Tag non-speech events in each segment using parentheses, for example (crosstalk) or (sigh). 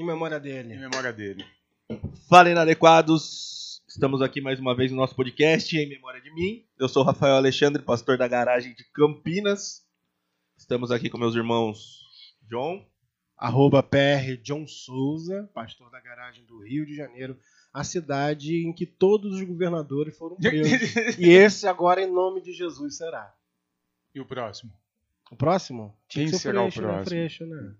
Em memória em dele. memória dele. Fala inadequados! Estamos aqui mais uma vez no nosso podcast em memória de mim. Eu sou o Rafael Alexandre, pastor da garagem de Campinas. Estamos aqui com meus irmãos John, Arroba PR John Souza, pastor da garagem do Rio de Janeiro, a cidade em que todos os governadores foram (laughs) presos. e esse agora, em nome de Jesus, será. e o próximo? O próximo? Tinha Quem que ser será o Freixo, né? próximo? Freixo, né?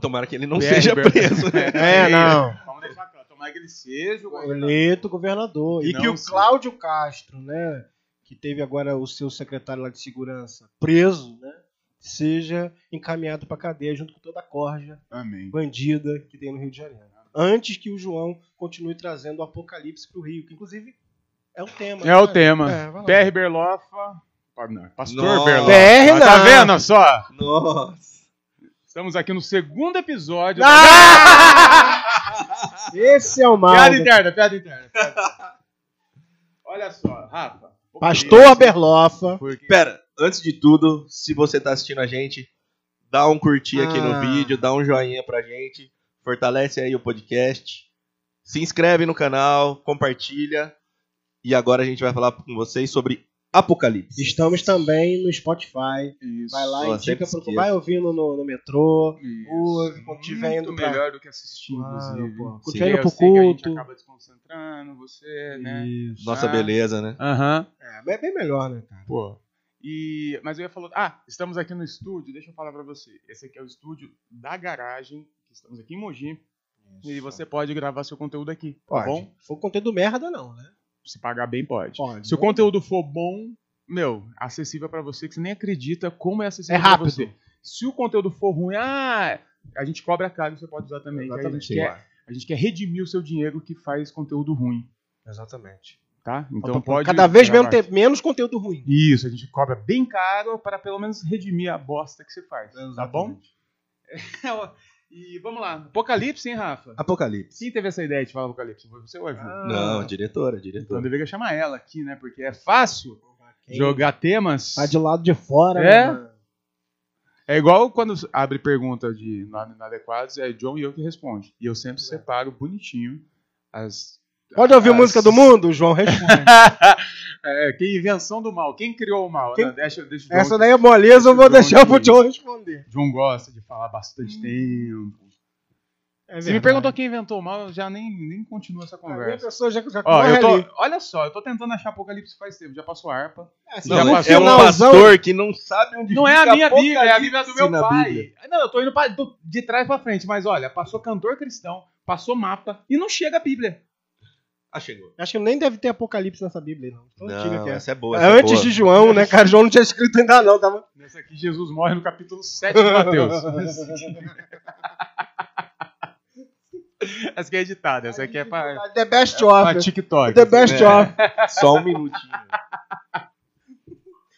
Tomara que ele não PR seja preso. né? (laughs) É, não. Vamos deixar claro. Tomara que ele seja o governador. Eleito governador. E Não que o. Cláudio Castro, né? Que teve agora o seu secretário lá de segurança preso, né? Seja encaminhado pra cadeia junto com toda a corja Amém. bandida que tem no Rio de Janeiro. Antes que o João continue trazendo o apocalipse pro Rio, que inclusive é o tema. É o né? tema. É. PR Berlofa. Não, Pastor Nossa. Berlofa. PR Ah, Tá não. vendo só? Nossa! Estamos aqui no segundo episódio. Ah! (laughs) Esse é o mal. Piada interna, piada interna. piada interna. Olha só, Rafa. Pastor Aberlofa. Porque... Pera, antes de tudo, se você tá assistindo a gente, dá um curtir aqui Ah. no vídeo, dá um joinha pra gente, fortalece aí o podcast, se inscreve no canal, compartilha. E agora a gente vai falar com vocês sobre Apocalipse. Estamos também no Spotify. Isso. Vai lá, Ó, indica pro, vai ouvindo no, no metrô. Isso. ouve quando tiver Muito indo pra- melhor do que assistir, Claro, inclusive. pô. Quando Sim. tiver indo pro culto. acaba desconcentrando você, né? Isso. Nossa Ah. beleza, né? Aham. É, é bem melhor, né, cara? Pô. E, mas eu ia falar. Ah, estamos aqui no estúdio. Deixa eu falar pra você. Esse aqui é o estúdio da garagem. que Estamos aqui em Mogi. E você pode gravar seu conteúdo aqui. Tá Pode. bom? Se for conteúdo merda, não, né? Se pagar bem, pode. Pode. Se o conteúdo for bom, meu, acessível pra você, que você nem acredita como é acessível É pra rápido. você. Se o conteúdo for ruim, ah, a gente cobra caro, você pode usar também. aí A gente, Exatamente. quer, a gente quer redimir o seu dinheiro que faz conteúdo ruim, Exatamente. tá? Então Então, pode. cada vez mesmo ter menos conteúdo ruim. Isso, a gente cobra bem caro para pelo menos redimir a bosta que você faz. Tá bom? (laughs) e vamos lá. Apocalipse, hein, Rafa? Apocalipse. Quem teve essa ideia de falar Apocalipse? Foi você ou a Ju? Ah. Não, a diretora, a Então diretora. deveria chamar ela aqui, né? Porque é fácil Quem jogar temas. Tá de lado de fora, É? né? É igual quando abre pergunta de nome inadequados, é John e eu que responde. E eu sempre separo bonitinho as. Pode ouvir as- música do mundo? O João responde. (laughs) é, que invenção do mal. Quem criou o mal? Quem- Né? Deixa, deixa o John, Essa daí é moleza, eu vou deixar pro João responder. John gosta de falar bastante tempo. É Você me perguntou quem inventou o mal, eu já nem, nem continuo essa A conversa. pessoa já, já Ó, eu tô, ali. olha só, eu tô tentando achar Apocalipse faz tempo, já passou a harpa. É, assim, Já Não, passou. é um finalzão- pastor que não sabe onde Não é a minha Bíblia, é a Bíblia do meu pai. Bíblia. Não, eu tô indo pra- do- de trás pra frente, mas olha, passou cantor cristão, passou mapa e não chega a Bíblia. Ah, chegou. Acho que nem deve ter Apocalipse nessa Bíblia, aí, não. Tão antiga Não, que é. essa é boa. É essa é antes boa. de João, né, cara? João não tinha escrito ainda não, tava... Nessa aqui, Jesus morre no capítulo 7 de Mateus. (laughs) essa aqui é editada, essa aqui é pra, The Best é pra Of. TikTok. The Best É. Of. (laughs) Só um minutinho.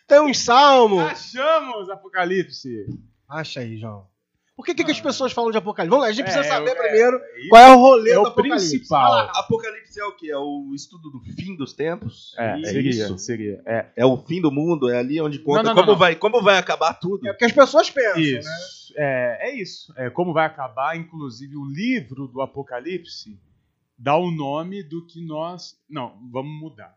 Tem um salmo. Achamos Apocalipse. Acha aí, João. Por que, que, que as pessoas falam de Apocalipse? Vamos lá, a gente precisa É, saber é, primeiro é, qual é o rolê é do o Apocalipse. principal. Lá. Apocalipse é o quê? É o estudo do fim dos tempos? É, é seria, isso? seria. É. É o fim do mundo? É ali onde conta Não, não, como, não. Vai, como vai acabar tudo? É porque as pessoas pensam, né? Isso. É, é isso. É como vai acabar, inclusive, o livro do Apocalipse dá o nome do que nós. Não, vamos mudar.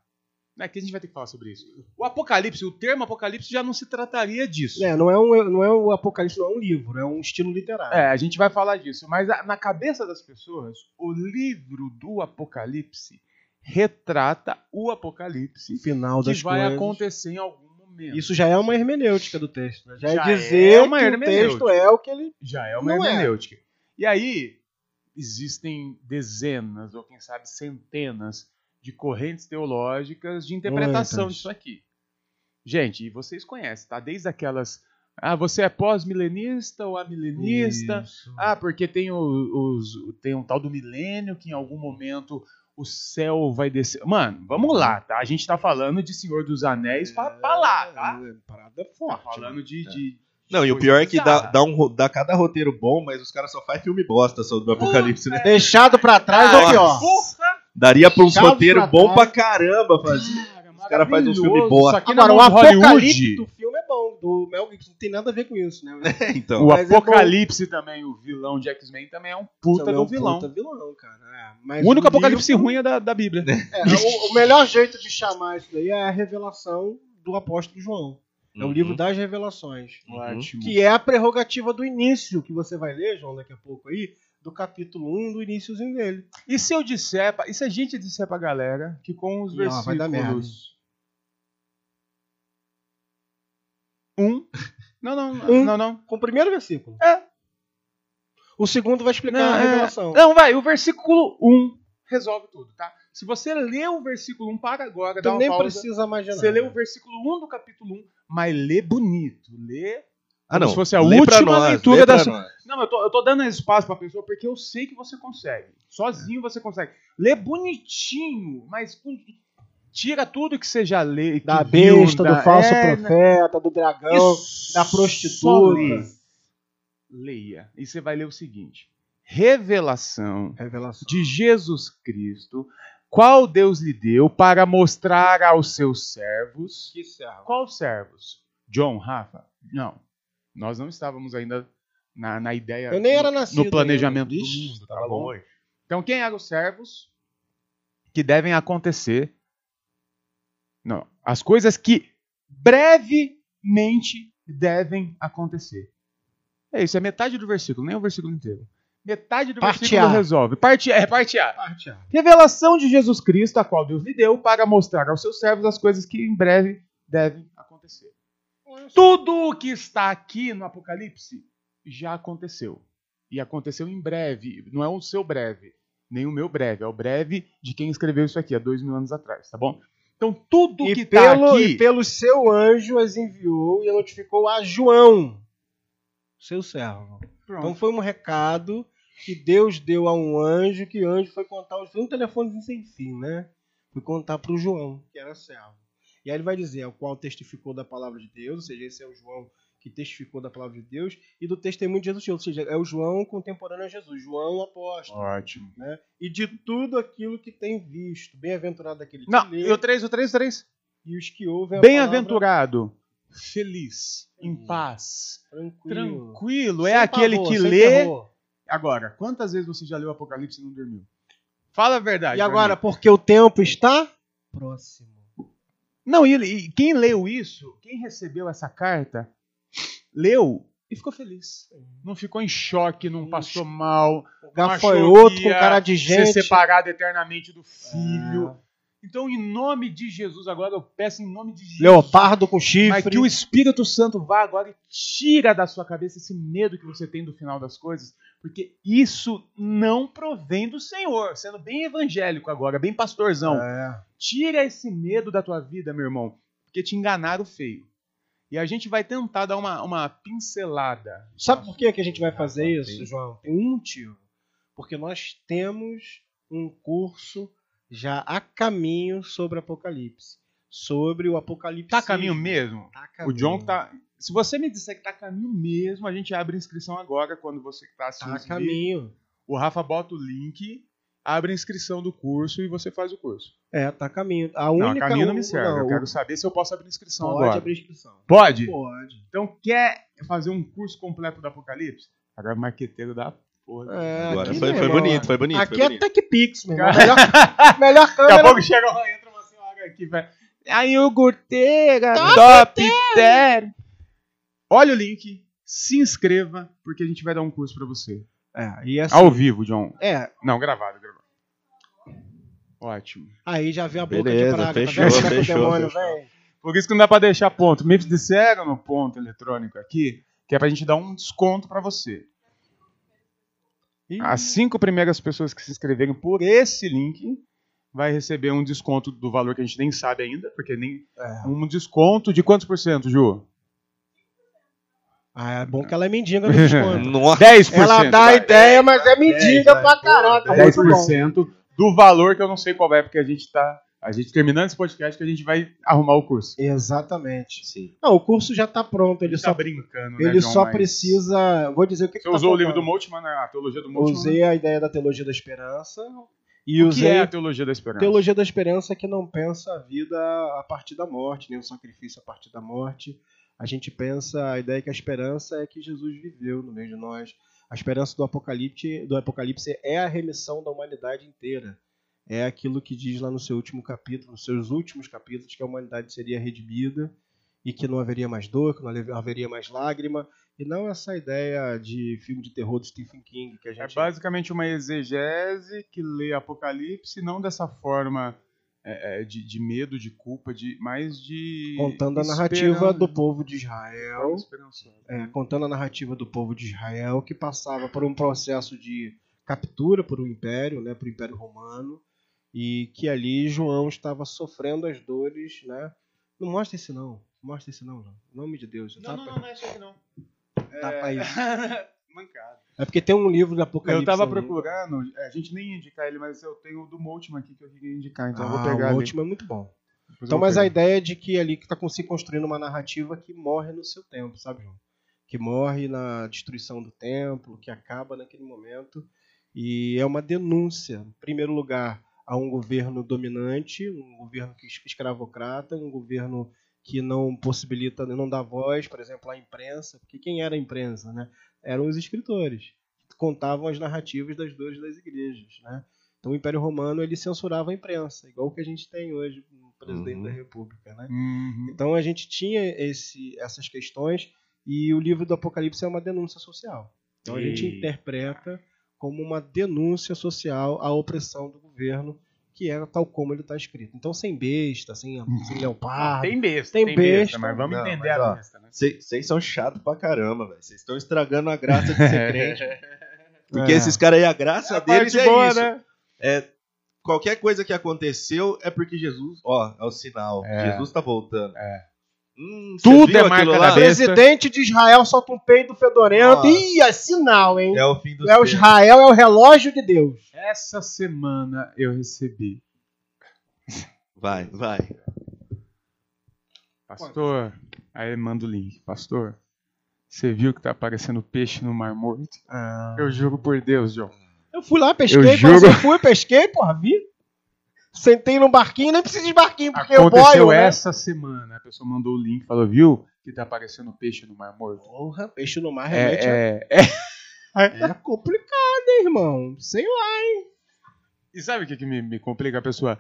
É que a gente vai ter que falar sobre isso. O Apocalipse, o termo Apocalipse já não se trataria disso. É, não é, um, não é o Apocalipse, não é um livro, é um estilo literário. É, a gente vai falar disso. Mas a- na cabeça das pessoas, o livro do Apocalipse retrata o Apocalipse Final que das vai coisas. acontecer em algum momento. Isso já é uma hermenêutica do texto. né? Já, Já é dizer é uma que o texto é o que ele. Já é uma é. hermenêutica. E aí, existem dezenas, ou quem sabe centenas, de correntes teológicas de interpretação Muitas. disso aqui. Gente, e vocês conhecem, tá? Desde aquelas. Ah, você é pós-milenista ou amilenista? Isso. Ah, porque tem, o- os, tem um tal do milênio que em algum momento o céu vai descer. Mano, vamos lá, tá? A gente tá falando de Senhor dos Anéis pra, pra lá, tá? É, Parada Tá forte. falando de. É. de- Não, e o pior é que dá, dá, um, dá cada roteiro bom, mas os caras só fazem filme bosta sobre o Apocalipse, né? Deixado pra trás é o Nossa. pior. Daria pra uns Chaves roteiros pra bom pra caramba fazer. Cara, Os caras fazem uns filmes aqui Agora, no o apocalipse do filme é bom. do Mel Gibson. Não tem nada a ver com isso, né? (laughs) então. (laughs) O Mas é Apocalipse também, o vilão de X-Men também é um puta Também é do um vilão. Puta vilão, cara. É, mas O único o Apocalipse livro- ruim é da, da Bíblia. (laughs) É, o, o melhor jeito de chamar isso daí é a revelação do apóstolo João. É o Uhum. livro das revelações. Ótimo. Que é a prerrogativa do início, que você vai ler, João, daqui a pouco aí, do capítulo 1, do iníciozinho dele. E se eu disser, e se a gente disser pra galera que com os ó, vai dar merda, versículos. Um. (laughs) Não, não, Um. não, não. Com o primeiro versículo. É. O segundo vai explicar Não, a é- revelação. Não, vai, o versículo 1 resolve tudo, tá? Se você lê o versículo 1, para agora, dá Tu uma nem pausa. precisa mais de Você lê o versículo 1 do capítulo 1, mas lê bonito. Lê. Ah, não. se fosse a Lê última nós, leitura da sua-. Não, eu tô, eu tô dando espaço pra pessoa porque eu sei que você consegue. Sozinho você consegue. Lê bonitinho, mas com- tira tudo que você já lê. Da viu, besta, da- do falso é, profeta, do dragão. Isso, da prostituta. Leia. E você vai ler o seguinte: Revelação Revelação. de Jesus Cristo, qual Deus lhe deu para mostrar aos seus servos. Que servo. Qual servos? John, Rafa? Não. Nós não estávamos ainda na, na ideia. Eu nem era no- nascido No planejamento ainda. do Ixi, mundo, tá tava bom? longe. Então, quem eram os servos que devem acontecer? Não, as coisas que brevemente devem acontecer. É isso, é metade do versículo, nem o versículo inteiro. Metade do Parte versículo A. resolve. Parte, é, parte A. Parte A. Revelação de Jesus Cristo, a qual Deus lhe deu, para mostrar aos seus servos as coisas que em breve devem acontecer. Tudo o que está aqui no Apocalipse já aconteceu. E aconteceu em breve. Não é o seu breve, nem o meu breve. É o breve de quem escreveu isso aqui há dois mil anos atrás, tá bom? Então tudo E que está aqui. e pelo seu anjo as enviou e notificou a João, seu servo. Então Pronto. foi um recado que Deus deu a um anjo, que o anjo foi contar, foi um telefone sem fim, né? Foi contar para o João, que era servo. E aí ele vai dizer, o qual testificou da palavra de Deus, ou seja, esse é o João que testificou da palavra de Deus, e do testemunho de Jesus, ou seja, é o João contemporâneo a Jesus, João apóstolo, Ótimo. né? E de tudo aquilo que tem visto, bem-aventurado aquele que Não, lê, eu três, o três, o três. e os que ouvem a palavra Bem-aventurado, feliz, em Hum. paz, tranquilo. tranquilo. É Sem aquele pavor, que lê. terror. Agora, quantas vezes você já leu o Apocalipse e não dormiu? Fala a verdade. E agora, porque o tempo está próximo. Não, e, e quem leu isso, quem recebeu essa carta, leu e ficou feliz. Não ficou em choque, não passou mal, Gafanhoto com cara de ser gente. separado eternamente do filho. É. Então, em nome de Jesus, agora eu peço em nome de Jesus. Leopardo com Mas chifre. que o Espírito Santo vá agora e tira da sua cabeça esse medo que você tem do final das coisas, porque isso não provém do Senhor. Sendo bem evangélico agora, bem pastorzão. É. Tira esse medo da tua vida, meu irmão, porque te enganaram feio. E a gente vai tentar dar uma, uma pincelada. Sabe por que, que a gente vai fazer isso. João? Tem um motivo. Porque nós temos um curso já a caminho sobre Apocalipse. Sobre o Apocalipse. Tá a caminho mesmo? Tá a O caminho. John tá. Se você me disser que tá a caminho mesmo, a gente abre a inscrição agora, quando você que tá assistindo Tá a vídeo. caminho. O Rafa bota o link, abre a inscrição do curso e você faz o curso. É, tá a caminho. A Não, única a caminho não me serve. não, eu quero saber se eu posso abrir inscrição Pode agora. abrir inscrição. Pode? Pode. Então, quer fazer um curso completo do Apocalipse? Agora, marqueteiro da porra. É, Agora foi, foi bonito, foi bonito. Aqui foi é bonito. TechPix, meu irmão. Melhor, (laughs) melhor Daqui a câmera. pouco chega, entra uma senhora aqui, velho. A iogurteira, top 10. Olha o link, se inscreva, porque a gente vai dar um curso pra você. É, e assim, Ao vivo, John. é, Não, gravado, gravado. Ótimo. aí já vê a boca Beleza, de praga. fechou, tá é que o fechou, demônio fechou. Por isso que não dá pra deixar ponto. Me disseram no ponto eletrônico aqui que é pra gente dar um desconto pra você. As cinco primeiras pessoas que se inscreverem por esse link vai receber um desconto do valor que a gente nem sabe ainda, porque nem é. um desconto de quantos por cento, Ju? Ah, é bom que ela é mendiga no (laughs) desconto. Nossa, 10%. ela dá vai. ideia, mas é mendiga Dez, pra vai, caraca. Muito bom. 10% do valor que eu não sei qual é, porque a gente tá. A gente terminando esse podcast que a gente vai arrumar o curso. Exatamente. sim. Não, o curso já tá pronto. Ele Ele só, tá brincando, né, ele John, só mas- precisa. Vou dizer o que, que Você tá usou o livro do. Moltmann, né? A teologia do Moltmann. Usei a ideia da teologia da esperança. E O que usei é a teologia da esperança? teologia da esperança que não pensa a vida a partir da morte, nem o sacrifício a partir da morte. a gente pensa, a ideia é que a esperança é que Jesus viveu no meio de nós. A esperança do Apocalipse, do Apocalipse é a remissão da humanidade inteira. É aquilo que diz lá no seu último capítulo, nos seus últimos capítulos, que a humanidade seria redimida e que não haveria mais dor, que não haveria mais lágrima, e não essa ideia de filme de terror do Stephen King que a É gente basicamente uma exegese que lê Apocalipse, não dessa forma é, é, de, de medo, de culpa, de, mas de. contando a narrativa do povo de Israel, Esperançosa. é, contando a narrativa do povo de Israel que passava por um processo de captura por um império, né, por um império romano, e que ali João estava sofrendo as dores, né? Não mostra esse não, mostra esse não, João. Em nome de Deus. Não, tá, não, não, não é isso aqui não. Tapa aí. (laughs) Mancado. É porque tem um livro do Apocalipse. Eu tava ali. procurando, é, a gente nem ia indicar ele, mas eu tenho o do último aqui que eu queria indicar, então eu vou Ah, pegar o último é muito bom. Depois Então, mas a pegar. ideia é de que ali que está se construindo uma narrativa que morre no seu tempo, sabe, João? Que morre na destruição do templo, que acaba naquele momento. E é uma denúncia, em primeiro lugar, a um governo dominante, um governo que escravocrata, um governo que não possibilita, não dá voz, por exemplo, à imprensa. Porque quem era a imprensa, né? Eram os escritores, que contavam as narrativas das dores das igrejas, né? Então o Império Romano ele censurava a imprensa, igual que a gente tem hoje no presidente Uhum. da República, né? Uhum. Então a gente tinha esse, essas questões e o livro do Apocalipse é uma denúncia social. Então a gente interpreta como uma denúncia social à opressão do governo, que é tal como ele está escrito. Então sem besta, sem, sem leopardo. Tem besta, Tem tem, besta, besta. mas vamos Não, entender mas, a ó, besta, né? Vocês são chatos pra caramba, velho. Vocês estão estragando a graça de ser (laughs) crente. Porque É. esses caras aí, a graça A deles é boa, isso. né? É, qualquer coisa que aconteceu é porque Jesus, ó, é o sinal. É. Jesus tá voltando. É. Hum, Tudo é marca da besta. presidente de Israel solta um peido fedorento. Nossa. Ih, é sinal, hein? É o fim dos É o. Israel, é o relógio de Deus. Essa semana eu recebi. Vai, vai. Pastor, aí manda o link. Pastor, você viu que tá aparecendo peixe no Mar Morto? Eu juro por Deus, João. Eu fui lá, pesquei, Eu juro. eu fui, pesquei, porra, vi. Sentei no barquinho, nem preciso de barquinho, porque eu Aconteceu boio, né? essa semana. A pessoa mandou o link e falou, viu que tá aparecendo peixe no Mar Morto? Porra, peixe no mar realmente é, É, é, é. é complicado, hein, irmão. Sei lá. E sabe o que, que me, me complica a pessoa? O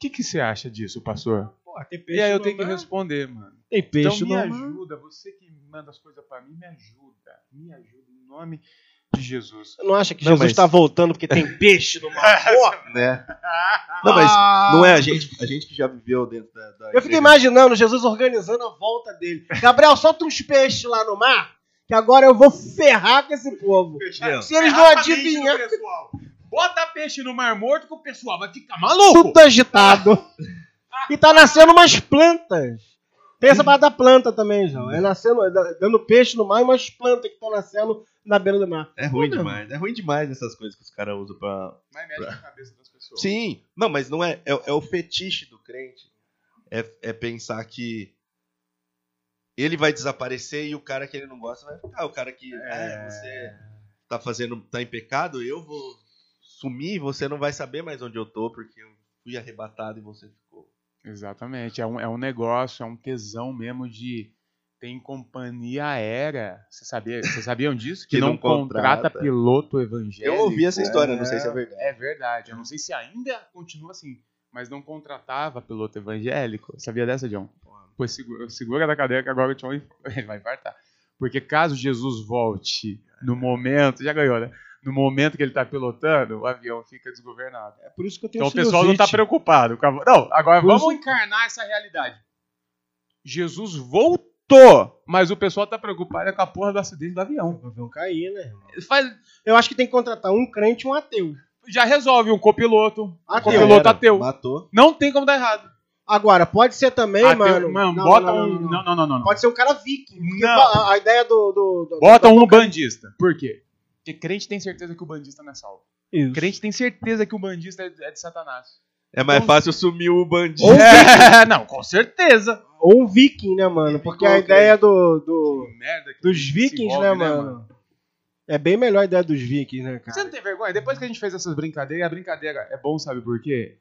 que, que você acha disso, pastor? Porra, tem E aí eu tenho que responder, mano. Tem peixe então me mar. ajuda, você que manda as coisas pra mim, me ajuda. Me ajuda em nome de Jesus. Você não acha que Não, Jesus mas- está voltando porque tem (laughs) peixe no mar? (laughs) Né? Não, mas Ah! não é a gente, a gente que já viveu dentro da. da Eu fiquei imaginando Jesus organizando a volta dele. Gabriel, solta uns peixes lá no mar, que agora eu vou ferrar com esse povo. Se eles não adivinhar. Bota peixe no Mar Morto que o pessoal vai ficar maluco. tudo agitado. (laughs) E tá nascendo umas plantas. Tem essa parada da planta também, João. É nascendo, é dando peixe no mar e umas plantas que estão nascendo na beira do mar. É ruim Não. demais. É ruim demais essas coisas que os caras usam pra. Mas mexe na cabeça das pessoas. Sim, não, mas não é. É, é o fetiche do crente. É, é pensar que ele vai desaparecer e o cara que ele não gosta vai ficar. O cara que. É, você tá fazendo. tá em pecado, eu vou sumir, você não vai saber mais onde eu tô, porque eu fui arrebatado e você ficou. Exatamente. É um, é um negócio, é um tesão mesmo de. Tem companhia aérea. Você sabia, vocês sabiam disso? (laughs) Que, Que não, não contrata, contrata. piloto evangélico. Eu ouvi essa história, não sei se é verdade. É verdade. Eu não sei se ainda continua assim, mas não contratava piloto evangélico. Sabia dessa, John? Pois segura, segura da cadeira que agora o John ele (laughs) vai infartar. Porque caso Jesus volte no momento, já ganhou, né? No momento que ele tá pilotando, o avião fica desgovernado. É por isso que eu tenho Então o pessoal não tá preocupado. com a- Não, agora Por vamos isso- encarnar essa realidade. Jesus voltou, mas o pessoal tá preocupado com a porra do acidente do avião. O avião cair, né, irmão? Faz, Eu acho que tem que contratar um crente e um ateu. já resolve um copiloto. Um Ateu. copiloto Era, ateu. Matou. Não tem como dar errado. Agora, pode ser também, Ateu- mano. mano, não, bota não, não, um. não, não. Não, não, não, não. não. Pode ser um cara viking. Não. a, a ideia do. do, do Bota do- um bandista. Por quê? Porque crente tem certeza que o bandista não é salvo. Isso. Crente tem certeza que o bandista é é de Satanás. É mais Então- fácil sumir o bandido. É, (laughs) não, com certeza. Ou um viking, né, mano? Porque a ideia do, do, Merda que dos vikings, envolve, né, mano? É bem melhor a ideia dos vikings, né, Você cara? não tem vergonha? Depois que a gente fez essas brincadeiras, a brincadeira é bom, sabe por quê?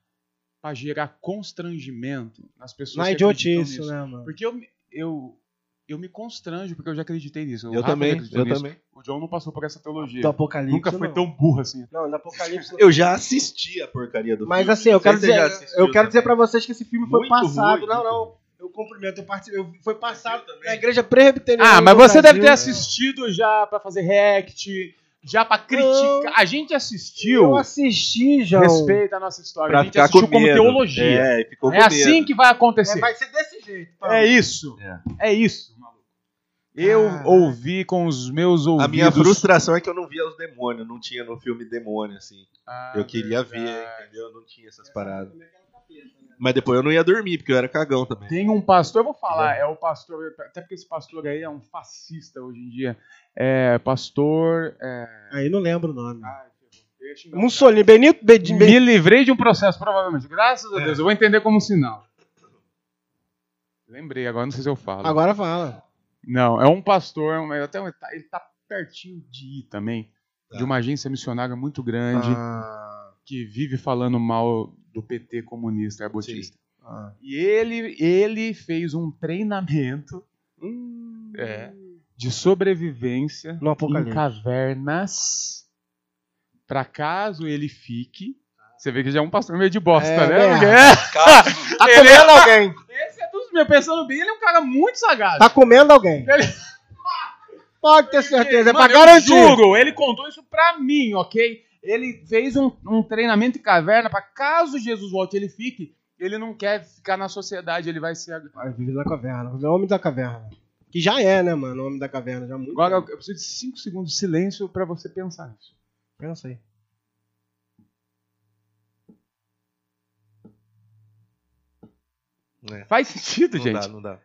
Pra gerar constrangimento nas pessoas Na que acreditam idiotice, nisso. né, mano? Porque eu, eu eu me constranjo, porque eu já acreditei nisso. O Eu Rafa também, eu nisso. também. O John não passou por essa teologia. Do Apocalipse. Nunca foi não. tão burro assim. Não, do Apocalipse. não. Eu já assisti a porcaria do Mas filme. assim, eu quero dizer, eu quero dizer pra vocês que esse filme foi Muito passado. ruim, não, não. Eu cumprimento, eu participei. eu- Foi passado também? na igreja presbiteriana. Ah, mas você deve ter Brasil. assistido já pra fazer react, já pra criticar. A gente assistiu. Eu assisti, já. Respeita a nossa história. Pra a gente ficar assistiu com como medo. teologia. É, ficou É, com assim medo. que vai acontecer. É, vai ser desse jeito. É isso. É. É isso, maluco. Eu Caraca. ouvi com os meus ouvidos. A minha frustração é que eu não via os demônios, não tinha no filme demônio, assim. Ah, eu queria verdade. ver, entendeu? Não tinha essas paradas. Mas depois eu não ia dormir, porque eu era cagão também. Tem um pastor, eu vou falar, é o pastor, até porque esse pastor aí é um fascista hoje em dia. É pastor. É... Aí não lembro o nome. O Mussolini, Benito Bedin. Me livrei de um processo, provavelmente. Graças a Deus. Eu vou entender como sinal. Lembrei, agora não sei se eu falo. Agora fala. Não, é um pastor, até ele tá, ele tá pertinho de ir também. Tá. De uma agência missionária muito grande Ah, que vive falando mal do PT comunista, arbotista. ah. E ele, ele fez um treinamento Hum. É. de sobrevivência em cavernas pra caso ele fique. Você vê que já é um pastor meio de bosta, É, né? é. (laughs) Tá Ele é- comendo alguém. Esse é dos meus. Pensando bem, ele é um cara muito sagaz. Tá comendo alguém. Ele- Pode ter certeza. É pra Mano, garantir. juro, ele contou isso pra mim, ok? Ele fez um, um treinamento em caverna pra caso Jesus volte e ele fique, ele não quer ficar na sociedade, ele vai ser. Vai viver na caverna. É o homem da caverna. Que já é, né, mano? O homem da caverna. Já há muito Agora eu preciso de 5 segundos de silêncio pra você pensar nisso. Pensa aí. Faz sentido, Não gente. dá, não dá.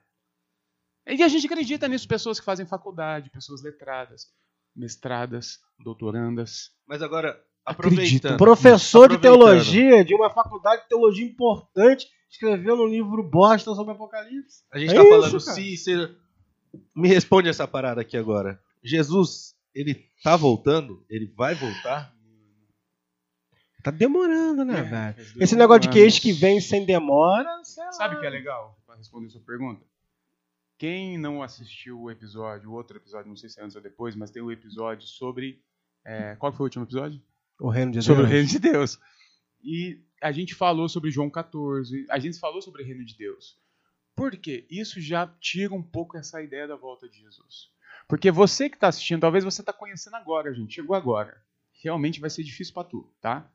E a gente acredita nisso, pessoas que fazem faculdade, pessoas letradas, mestradas, doutorandas. Mas agora, Acredito. Professor de teologia de uma faculdade de teologia importante escreveu no livro bosta sobre Apocalipse. A gente É tá isso, falando cara. se você me responde essa parada aqui agora. Jesus, ele tá voltando? Ele vai voltar? Tá demorando, né, velho? Faz dois Esse negócio de que eis que vem sem demora. Sabe o que é legal? Pra responder sua pergunta. Quem não assistiu o episódio, o outro episódio, não sei se é antes ou depois, mas tem o episódio sobre. é, qual foi o último episódio? O reino de sobre Deus. o reino de Deus. E a gente falou sobre João 14, a gente falou sobre o reino de Deus. Por quê? Isso já tira um pouco essa ideia da volta de Jesus. Porque você que está assistindo, talvez você está conhecendo agora, gente, chegou agora. Realmente vai ser difícil para tu, tá?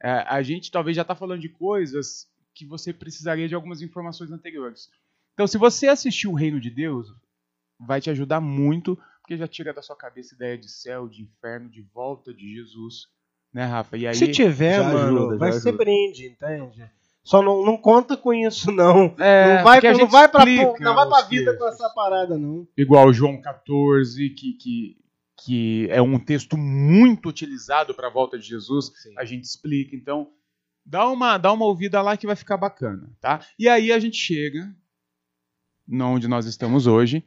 É, a gente talvez já está falando de coisas que você precisaria de algumas informações anteriores. Então, se você assistiu o Reino de Deus, vai te ajudar muito, porque já tira da sua cabeça a ideia de céu, de inferno, de volta de Jesus, né, Rafa? E aí, Se tiver, já mano, ajuda, vai ser brinde, entende? Só não, não conta com isso, não. É, não vai, porque a não vai pra, explica não vai pra vida com textos. essa parada, não. igual João 14, que, que, que é um texto muito utilizado para a volta de Jesus, Sim. a gente explica. Então, dá uma, dá uma ouvida lá que vai ficar bacana, tá? E aí a gente chega, não onde nós estamos hoje,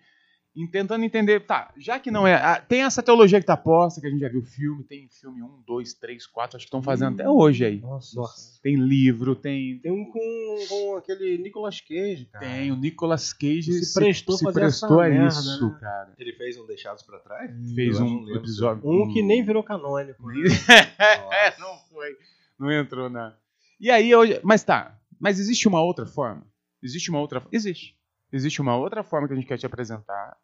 tentando entender, tá, já que não é. Tem essa teologia que tá posta, que a gente já viu filme, tem filme 1, 2, 3, 4, acho que estão fazendo até hoje aí. Nossa. Tem livro, tem. Tem um com, com aquele Nicolas Cage, cara. Tem, o Nicolas Cage Se prestou se fazer prestou essa a merda, isso, né? cara. Ele fez um Deixados pra Trás? Fez Eu um episódio. Um que nem virou canônico. né? (laughs) É, não foi. Não entrou na. E aí hoje. Mas tá. Mas existe uma outra forma? Existe uma outra. Existe. Existe uma outra forma que a gente quer te apresentar.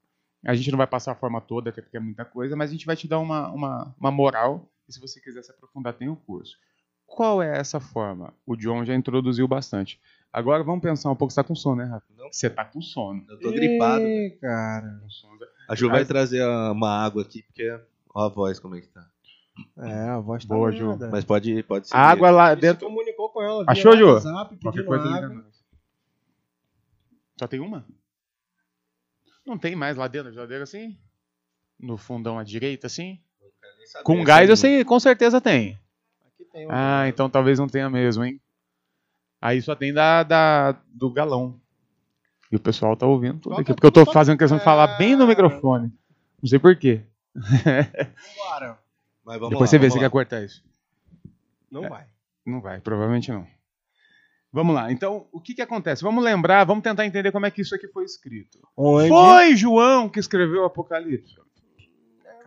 A gente não vai passar a forma toda, até porque é muita coisa, mas a gente vai te dar uma, uma, uma moral. E se você quiser se aprofundar, tem o curso. Qual é essa forma? O John já introduziu bastante. Agora vamos pensar um pouco. Você tá com sono, né, Rafa? Não. Você tá com sono. Eu tô gripado. Ih, cara. Com sono. A Ju vai trazer uma água aqui, porque ó a voz como é que tá. É, a voz tá Boa, Ju. Mas pode, pode ser. A água lá dentro. comunicou com ela. Achou, Ju? WhatsApp, Qualquer coisa água. Só tem uma? Não tem mais lá dentro da geladeira assim? No fundão à direita assim? Com gás eu sei, com certeza tem. Aqui tem um. Ah, então talvez não tenha mesmo, hein? Aí só tem da, da do galão. E o pessoal tá ouvindo tudo aqui. Porque eu tô fazendo questão de falar bem no É. microfone. Não sei porquê. Vambora. Mas vamos Depois lá, você vê se quer cortar isso. Não vai. Não vai, provavelmente não. Vamos lá. Então, o que, que acontece? Vamos lembrar, vamos tentar entender como é que isso aqui foi escrito. Onde... Foi João que escreveu o Apocalipse.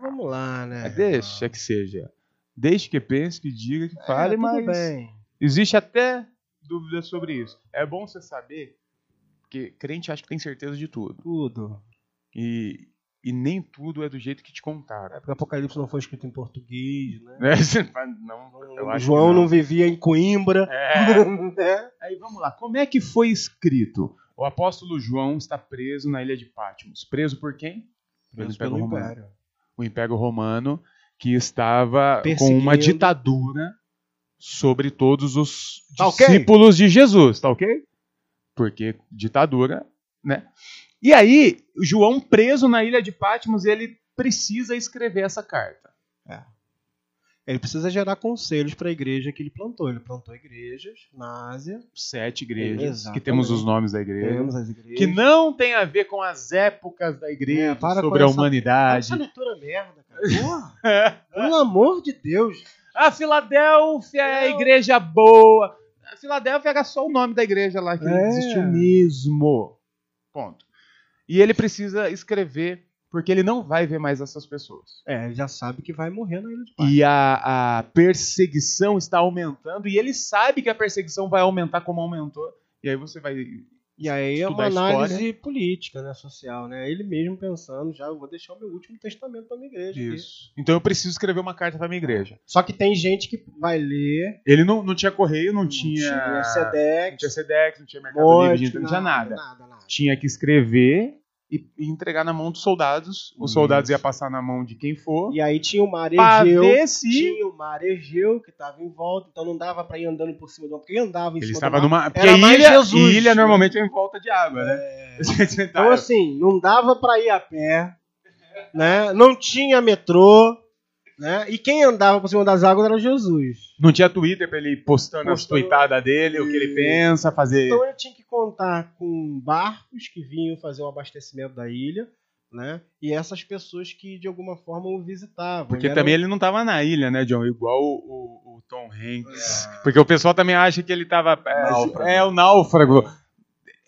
Vamos lá, né? É, deixa que seja. Deixe que pense, que diga, que É, fale, tudo mas bem. existe até dúvida sobre isso. É bom você saber, porque crente acha que tem certeza de tudo. Tudo. E, e nem tudo é do jeito que te contaram. É porque Apocalipse não foi escrito em português, né? (laughs) Fala, não, que João não. vivia em Coimbra. É. né? (laughs) Aí vamos lá, como é que foi escrito? O apóstolo João está preso na ilha de Patmos. Preso por quem? Preso Império pelo Romano. Império. O Império Romano, que estava com uma ditadura sobre todos os Tá ok? discípulos de Jesus, tá ok? Porque ditadura, né? E aí, João preso na ilha de Patmos, ele precisa escrever essa carta. Ele precisa gerar conselhos para a igreja que ele plantou. Ele plantou igrejas na Ásia. Sete igrejas, que temos os nomes da igreja. Temos as igrejas. que não tem a ver com as épocas da igreja, É, para sobre a essa- humanidade. Essa leitura merda, cara. (laughs) Porra, pelo amor de Deus. a Filadélfia é a igreja boa. A Filadélfia era só o nome da igreja lá que É. existiu mesmo. Ponto. E ele precisa escrever, porque ele não vai ver mais essas pessoas. É, ele já sabe que vai morrer na Ilha de Páscoa. E a, a perseguição está aumentando, e ele sabe que a perseguição vai aumentar como aumentou. E aí você vai. E aí é uma análise política, né, social, né? Ele mesmo pensando, já vou deixar o meu último testamento para minha igreja. aqui. Isso. Então eu preciso escrever uma carta para minha igreja. Só que tem gente que vai ler, Ele não, não tinha correio, não, não tinha. tinha Não Sedex, tinha Sedex, não tinha Mercado Livre, não tinha nada. nada, nada. Tinha que escrever e, e entregar na mão dos soldados. Os Isso. soldados iam passar na mão de quem for. E aí tinha o mar Egeu, se tinha o mar Egeu que estava em volta, então não dava para ir andando por cima do mar, porque andava em ele cima estava numa. Porque Era ilha, Jesus. ilha normalmente é em volta de água, né? (laughs) Então assim, não dava para ir a pé, né? Não tinha metrô, né? E quem andava por cima das águas era Jesus. Não tinha Twitter pra ele ir postando as Postando. tweetadas dele, o que ele pensa, fazer. Então ele tinha que contar com barcos que vinham fazer o abastecimento da ilha, né? E essas pessoas que de alguma forma o visitavam. Porque Ele era também ele não tava na ilha, né, John? Igual o, o- o Tom Hanks. É. Porque o pessoal também acha que ele tava. É, Náufrago. é o náufrago.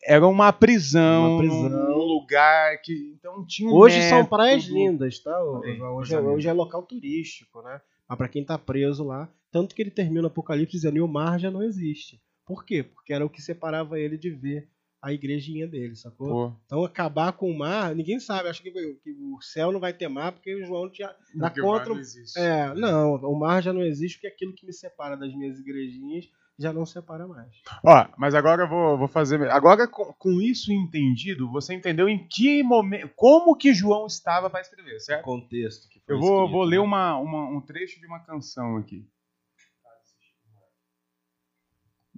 Era uma prisão, Uma prisão. Lugar que. Então tinha um Hoje são método. praias lindas, tá? hoje, é, hoje é local turístico, né? Mas pra quem tá preso lá, tanto que ele termina o Apocalipse dizendo "E o mar já não existe. Por quê? Porque era o que separava ele de ver a igrejinha dele, sacou? Pô, Então acabar com o mar, ninguém sabe, acha que, que o céu não vai ter mar porque o João tinha Na porque o mar contra- não existe. É, não, o mar já não existe porque aquilo que me separa das minhas igrejinhas já não separa mais. Ó, mas agora eu vou, vou fazer. Agora, com, com isso entendido, você entendeu em que momento. Como que João estava para escrever, certo? Contexto. Que foi Eu vou, escrito, vou ler né? uma, uma- um trecho de uma canção aqui.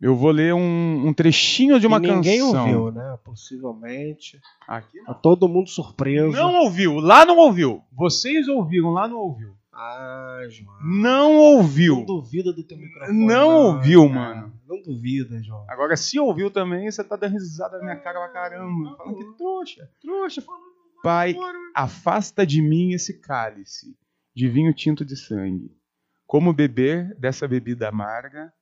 Eu vou ler um, um trechinho de uma e ninguém canção. ouviu, né? Possivelmente. Aqui não. Tá todo mundo surpreso. Não ouviu, lá não ouviu. Vocês ouviram, lá não ouviu. Ah, João. Não Não ouviu. duvida do teu microfone. Não ouviu, mano. Não duvida, João. Agora, se ouviu também, você tá dando risada na minha cara pra caramba. Falando que trouxa. Trouxa. Pai, afasta de mim esse cálice de vinho tinto de sangue. Como beber dessa bebida amarga,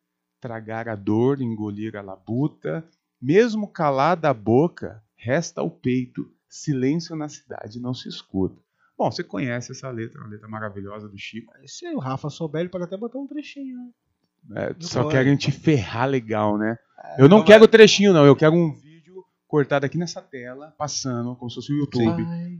tragar a dor, engolir a labuta, mesmo calada a boca, resta o peito, silêncio na cidade não se escuta. Bom, você conhece essa letra, uma letra maravilhosa do Chico. Se o Rafa souber, ele pode até botar um trechinho. né? É, só Pode. querem te ferrar legal, né? Eu não quero trechinho, não. Eu quero um vídeo cortado aqui nessa tela, passando, como se fosse o YouTube. Vai.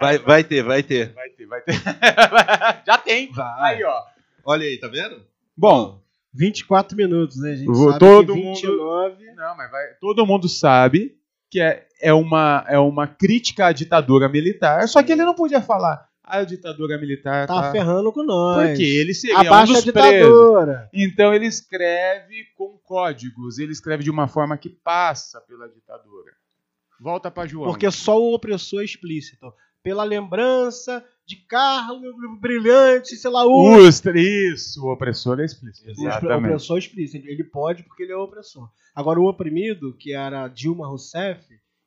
Vai, vai ter, vai ter. Vai ter, vai ter. (laughs) Já tem. Vai. Aí, ó. Olha aí, tá vendo? Bom, 24 minutos, né, gente? Sabe todo que mundo- 29... não, mas vai. Todo mundo sabe que é, é, uma, é uma crítica à ditadura militar, só que ele não podia falar. Ah, a ditadura militar Tá tá. ferrando com nós. Porque ele seria um Abaixa a dos presos. ditadura. Então ele escreve com códigos, ele escreve de uma forma que passa pela ditadura. Volta pra João. Porque só o opressor é explícito. Pela lembrança de carro brilhante, sei lá, o Ustra, isso, o opressor é explícito. O opressor explícito. Ele pode porque ele é o opressor. Agora, o oprimido, que era Dilma Rousseff,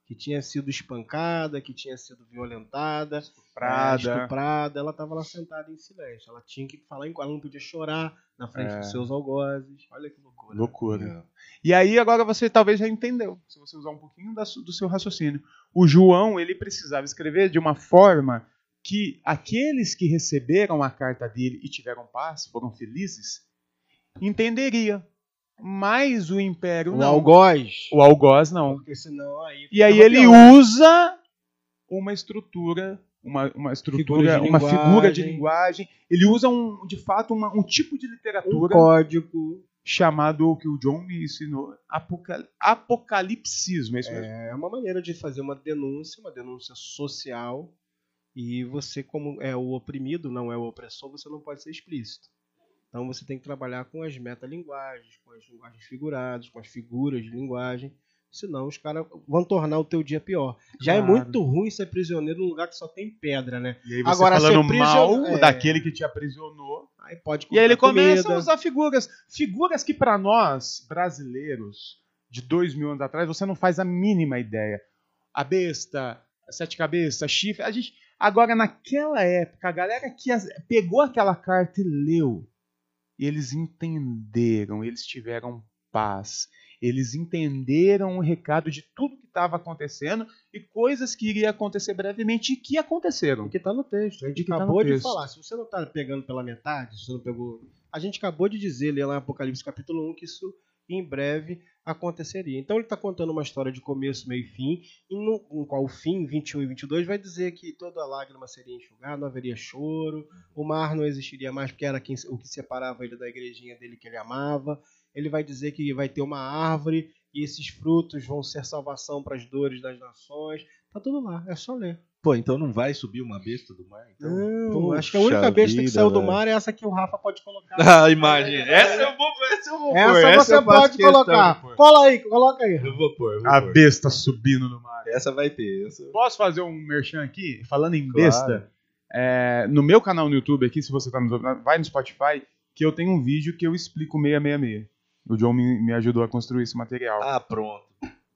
que tinha sido espancada, que tinha sido violentada, Prada. é, estuprada, ela estava lá sentada em silêncio. Ela tinha que falar em ela não podia chorar na frente É. dos seus algozes. Olha que loucura. Loucura. E aí agora você talvez já entendeu, se você usar um pouquinho da do seu raciocínio. O João, ele precisava escrever de uma forma que aqueles que receberam a carta dele e tiveram paz, foram felizes, entenderia. Mas o império O não. algoz. O algoz não. Porque senão aí. E aí ele pior. usa uma estrutura, uma, uma estrutura, Figura de uma figura de linguagem. Ele usa um, de fato uma- um tipo de um literatura código. chamado o que o John me ensinou, apocal, apocalipsismo. É isso mesmo? É uma maneira de fazer uma denúncia, uma denúncia social. E você, como é o oprimido, não é o opressor, você não pode ser explícito. Então você tem que trabalhar com as metalinguagens, com as linguagens figuradas, com as figuras de linguagem. Senão os caras vão tornar o teu dia pior. Já é muito ruim ser prisioneiro num lugar que só tem pedra, né? E aí você Agora, falando ser prisionero- mal é. daquele que te aprisionou. Aí pode E aí ele comprar começa comida. a usar figuras. Figuras que para nós, brasileiros, de dois mil anos atrás, você não faz a mínima ideia. A besta, a sete cabeças, chifre. A gente, agora, naquela época, a galera que pegou aquela carta e leu, e eles entenderam, eles tiveram paz. Eles entenderam o recado de tudo que estava acontecendo e coisas que iriam acontecer brevemente e que aconteceram. Porque tá no texto. A gente E que tá acabou no de texto. falar. Se você não tá pegando pela metade, se você não pegou. A gente acabou de dizer lá em Apocalipse capítulo 1 que isso em breve aconteceria. Então ele está contando uma história de começo, meio e fim, e no, no qual o fim, 21 e 22, vai dizer que toda lágrima seria enxugada, não haveria choro, o mar não existiria mais porque era quem- o que separava ele da igrejinha dele que ele amava. Ele vai dizer que vai ter uma árvore e esses frutos vão ser salvação para as dores das nações. Tá tudo lá, é só ler. Pô, então não vai subir uma besta do mar? Então... Não, Puxa acho que a única besta que vida, saiu do mar é essa que o Rafa pode colocar. (laughs) Ah, imagem. Essa eu vou, essa eu vou pôr. Essa você pode questão colocar. Cola aí, coloca aí. Eu vou pôr. eu vou A pôr. besta subindo no mar. Essa vai ter. Essa... Posso fazer um merchan aqui? Falando em Claro. besta, é, no meu canal no YouTube aqui, se você tá nos ouvindo, vai no Spotify, que eu tenho um vídeo que eu explico 666. O John me, me ajudou a construir esse material. Ah, pronto.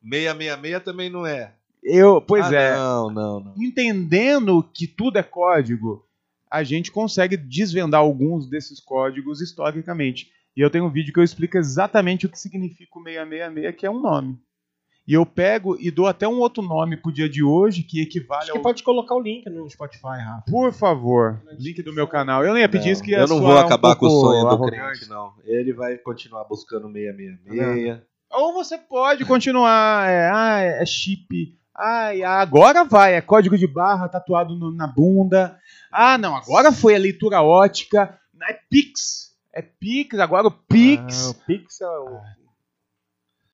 666 também não é. Eu, pois Ah, é, Não, não, não. entendendo que tudo é código, a gente consegue desvendar alguns desses códigos historicamente. E eu tenho um vídeo que eu explico exatamente o que significa o 666, que é um nome. E eu pego e dou até um outro nome pro dia de hoje, que equivale Acho que ao pode colocar o link no Spotify, Rafa. Por favor, link do meu canal. Eu nem ia pedir Não, isso que ia eu não vou um acabar com o sonho do crente, não. Ele vai continuar buscando 666. Ou você pode continuar, é, ah, é chip. Ai, agora vai, é código de barra tatuado no- na bunda. Ah, não, agora foi a leitura ótica. É Pix. É Pix, agora o Pix. Ah, o Pixel.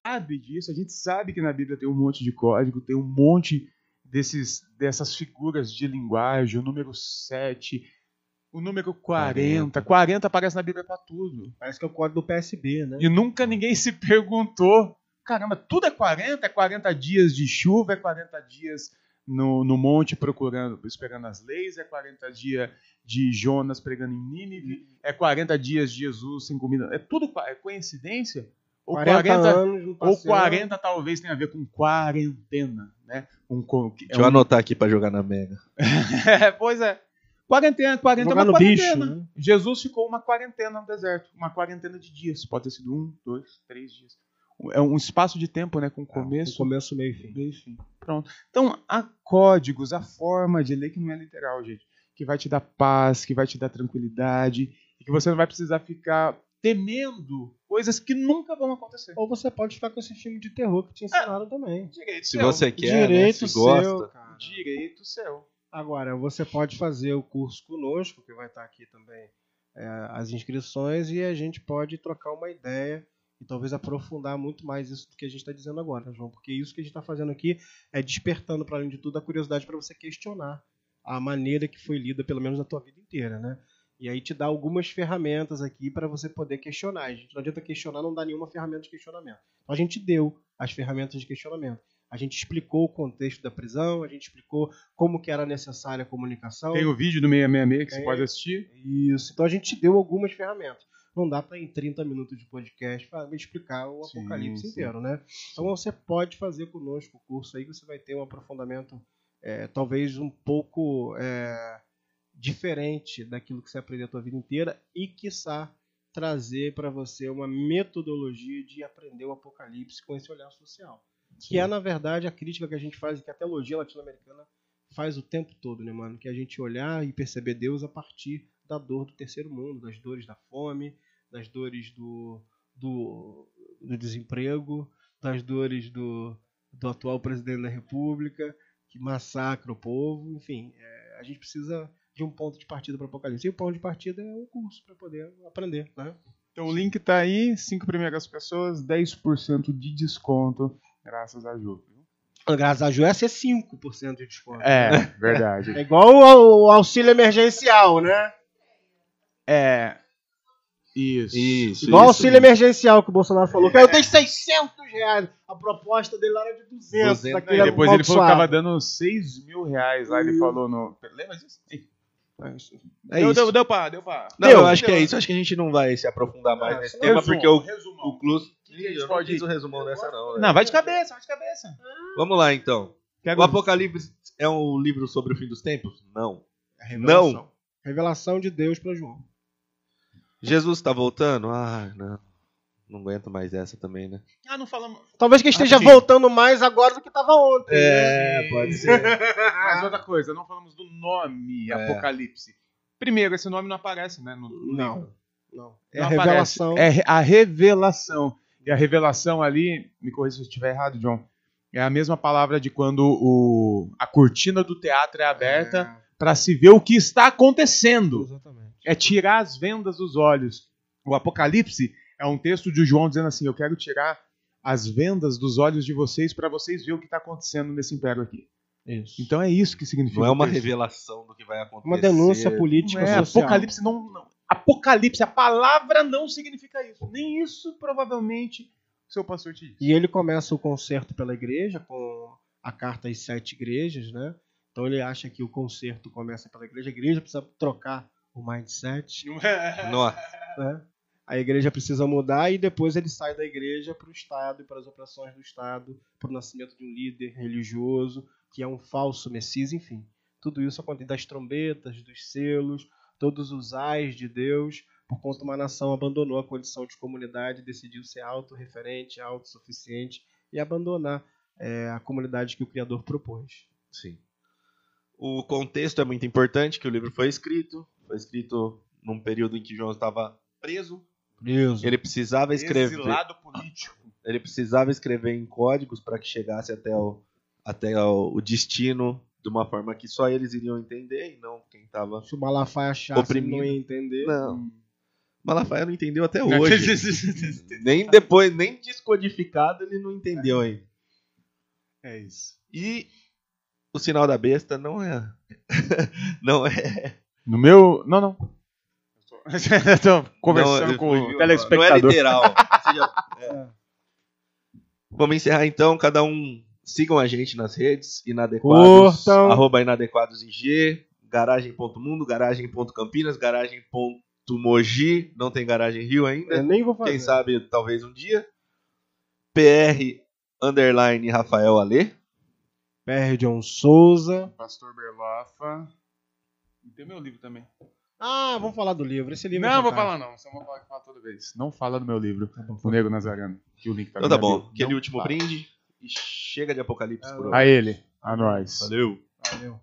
sabe disso, a gente sabe que na Bíblia tem um monte de código, tem um monte desses, dessas figuras de linguagem, o número 7, o número 40. 40 aparece na Bíblia pra tudo. Parece que é o código do PSB, né? E nunca ninguém se perguntou: caramba, tudo é 40? É 40 dias de chuva? É 40 dias no, no monte procurando, esperando as leis? É 40 dias de Jonas pregando em Nínive? É 40 dias de Jesus sem comida? É tudo é coincidência? Ou 40, 40, anos no ou passeio. 40 talvez tenha a ver com quarentena, né? Um, é Deixa eu um- anotar aqui pra jogar na Mega. (laughs) É, pois é. Quarentena, 40 é uma no bicho, quarentena. né? Jesus ficou uma quarentena no deserto. Uma quarentena de dias. Pode ter sido um, dois, três dias. É um espaço de tempo, né? Com começo, Ah, começo, meio e fim. meio fim. Pronto. Então, há códigos, a forma de ler que não é literal, gente. Que vai te dar paz, que vai te dar tranquilidade. E que você não vai precisar ficar temendo coisas que nunca vão acontecer. Ou você pode ficar com esse filme de terror que te ensinaram também. Direito Se seu. você quer, Direito né, se seu, gosta. cara. Direito seu. Agora, você pode fazer o curso conosco, que vai estar aqui também é, as inscrições, e a gente pode trocar uma ideia e talvez aprofundar muito mais isso do que a gente está dizendo agora, João, porque isso que a gente está fazendo aqui é despertando, para além de tudo, a curiosidade para você questionar a maneira que foi lida, pelo menos na tua vida inteira, né? E aí te dá algumas ferramentas aqui para você poder questionar. A gente não adianta questionar, não dá nenhuma ferramenta de questionamento. Então a gente deu as ferramentas de questionamento. A gente explicou o contexto da prisão, a gente explicou como que era necessária a comunicação. Tem o vídeo do 666 que você Tem. pode assistir. Isso. Então a gente deu algumas ferramentas. Não dá para em 30 minutos de podcast pra explicar o Sim, Apocalipse sim. inteiro, né? Então você pode fazer conosco o curso aí, você vai ter um aprofundamento é, talvez um pouco é, diferente daquilo que você aprendeu a tua vida inteira e, quiçá, trazer para você uma metodologia de aprender o Apocalipse com esse olhar social. Que é, na verdade, a crítica que a gente faz, que a teologia latino-americana faz o tempo todo, né, mano? Que é a gente olhar e perceber Deus a partir da dor do terceiro mundo, das dores da fome, das dores do, do, do desemprego, das dores do, do atual presidente da República, que massacra o povo, enfim. é, a gente precisa de um ponto de partida para o Apocalipse. E o ponto de partida é o curso para poder aprender, né? Então o link tá aí, cinco primeiras pessoas, 10% de desconto, graças a Ju. Graças a Ju é ser 5% de desconto. É, verdade. (laughs) É igual o auxílio emergencial, né? É. Isso. Isso, Igual isso. auxílio emergencial que o Bolsonaro falou. Cara, eu tenho 600 reais. A proposta dele lá era de 200. 200, daquele E depois ele falou que tava amaldiçoado. dando 6 mil reais lá, ele falou no. Lembra disso? É deu, isso. deu, deu pra, deu pra. Não, Deu, eu acho que deu. é isso. Acho que a gente não vai se aprofundar mais Ah, nesse tema, resumo, porque o, resumão. o Clus. que Eu não pode- fiz o resumão dessa, não. né? Não, vai de cabeça, vai de cabeça. Vamos lá, então. O Apocalipse é um livro sobre o fim dos tempos? Não. É revelação. Não. Revelação de Deus para João. Jesus está voltando? Ah, não. Não aguento mais essa também, né? Ah, não falamos. Talvez que esteja sim. voltando mais agora do que estava ontem. né? É, pode ser. (laughs) Mas outra coisa, não falamos do nome É. Apocalipse. Primeiro, esse nome não aparece, né? No, no Não. livro. Não. É Não a aparece. revelação. É a revelação. E a revelação ali, me corrija se eu estiver errado, John, é a mesma palavra de quando o, a cortina do teatro é aberta para se ver o que está acontecendo. Exatamente. É tirar as vendas dos olhos. O Apocalipse é um texto de João dizendo assim: Eu quero tirar as vendas dos olhos de vocês para vocês verem o que está acontecendo nesse império aqui. Isso. Então é isso que significa. Não é uma texto. revelação do que vai acontecer. Uma denúncia Não política é, social. Apocalipse não, não. Apocalipse, a palavra não significa isso. Nem isso provavelmente seu pastor te disse. E ele começa o concerto pela igreja, com a carta às sete igrejas, né? Então ele acha que o concerto começa pela igreja, a igreja precisa trocar o mindset, (laughs) Nossa. né? A igreja precisa mudar e depois ele sai da igreja para o Estado e para as operações do Estado, para o nascimento de um líder religioso, que é um falso Messias, enfim. Tudo isso acontece das trombetas, dos selos, todos os ais de Deus, por conta uma nação abandonou a condição de comunidade, decidiu ser autorreferente, autossuficiente e abandonar é, a comunidade que o Criador propôs. Sim. O contexto é muito importante, que o livro foi escrito. Foi escrito num período em que João estava preso. Preso. Ele precisava escrever. Exilado político. Ele precisava escrever em códigos para que chegasse até o, até o, o destino de uma forma que só eles iriam entender e não quem estava. Se o Malafaia achasse, Oprimido. não ia entender. Não. Malafaia não entendeu até hoje. (laughs) nem depois, nem descodificado ele não entendeu ainda. é isso. E o sinal da besta não é. (laughs) não é. No meu. Não, não. (laughs) Tô conversando não, com o Não é telespectador. literal. (laughs) É. Vamos encerrar então. Cada um sigam a gente nas redes. Inadequados. Curtam. Arroba inadequados em G. Garagem.mundo. Garagem.campinas. Garagem.mogi. Não tem garagem Rio ainda. Eu nem vou fazer. Quem sabe talvez um dia. PR underline Rafael Ale. PR John Souza. Pastor Berlafa. E tem meu livro também. Ah, vamos falar do livro. Esse livro é Não, vou fantástico. falar não. Só vou falar que fala toda vez. Não fala do meu livro. O Nego Nazareno. Que o link tá Então tá bom. Aquele Não último fala. brinde. E chega de apocalipse por hoje. A ele. A nós. Valeu. Valeu.